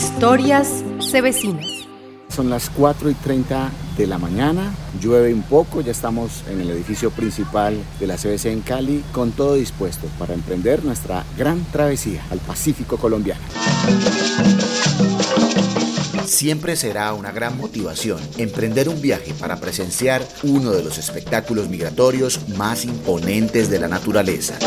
Historias Cebecinas. Son las 4 y 30 de la mañana, llueve un poco, ya estamos en el edificio principal de la CBC en Cali con todo dispuesto para emprender nuestra gran travesía al Pacífico colombiano. Siempre será una gran motivación emprender un viaje para presenciar uno de los espectáculos migratorios más imponentes de la naturaleza.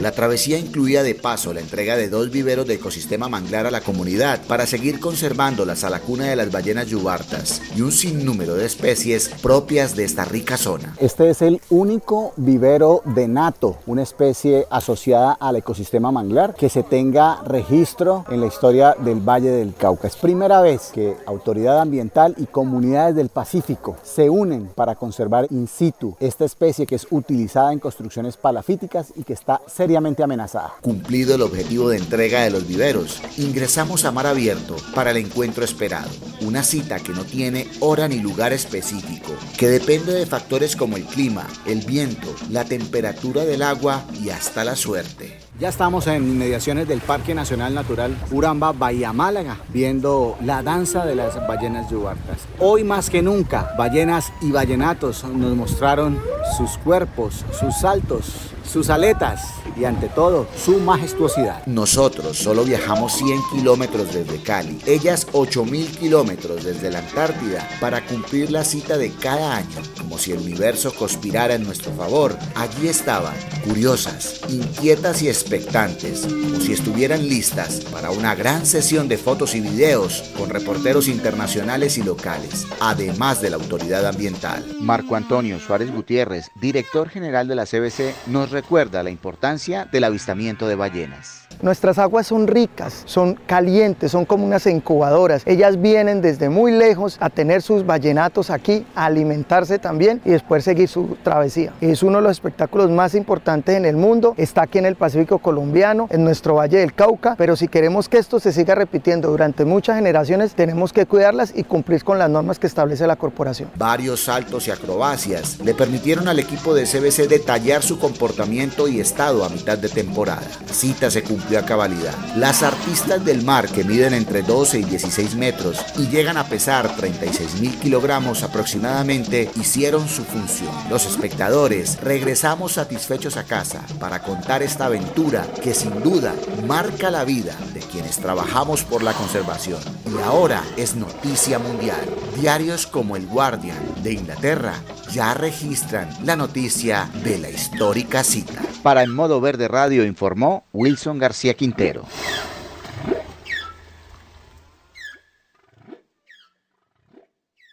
La travesía incluía de paso la entrega de dos viveros de ecosistema manglar a la comunidad para seguir conservándolas a la cuna de las ballenas yubartas y un sinnúmero de especies propias de esta rica zona. Este es el único vivero de nato, una especie asociada al ecosistema manglar que se tenga registro en la historia del Valle del Cauca. Es primera vez que autoridad ambiental y comunidades del Pacífico se unen para conservar in situ esta especie que es utilizada en construcciones palafíticas y que está seriamente amenazada. Cumplido el objetivo de entrega de los viveros, ingresamos a mar abierto para el encuentro esperado. Una cita que no tiene hora ni lugar específico, que depende de factores como el clima, el viento, la temperatura del agua y hasta la suerte. Ya estamos en inmediaciones del Parque Nacional Natural Uramba, Bahía Málaga, viendo la danza de las ballenas yubartas. Hoy más que nunca, ballenas y ballenatos nos mostraron sus cuerpos, sus saltos, sus aletas y ante todo su majestuosidad. Nosotros solo viajamos 100 kilómetros desde Cali, ellas 8000 kilómetros desde la Antártida para cumplir la cita de cada año, como si el universo conspirara en nuestro favor. Allí estaban, curiosas, inquietas y expectantes, como si estuvieran listas para una gran sesión de fotos y videos con reporteros internacionales y locales, además de la autoridad ambiental. Marco Antonio Suárez Gutiérrez, director general de la CBC, nos recuerda la importancia del avistamiento de ballenas. Nuestras aguas son ricas, son calientes, son como unas incubadoras. Ellas vienen desde muy lejos a tener sus ballenatos aquí, a alimentarse también y después seguir su travesía. Es uno de los espectáculos más importantes en el mundo. Está aquí en el Pacífico colombiano, en nuestro Valle del Cauca, pero si queremos que esto se siga repitiendo durante muchas generaciones, tenemos que cuidarlas y cumplir con las normas que establece la corporación. Varios saltos y acrobacias le permitieron al equipo de CBC detallar su comportamiento y estado a mitad de temporada. La cita se cumplió cabalidad. Las artistas del mar, que miden entre 12 y 16 metros y llegan a pesar 36 mil kilogramos aproximadamente, hicieron su función. Los espectadores regresamos satisfechos a casa para contar esta aventura que sin duda marca la vida de quienes trabajamos por la conservación. Y ahora es noticia mundial. Diarios como El Guardian de Inglaterra ya registran la noticia de la histórica cita. Para En Modo Verde Radio informó Wilson García Quintero.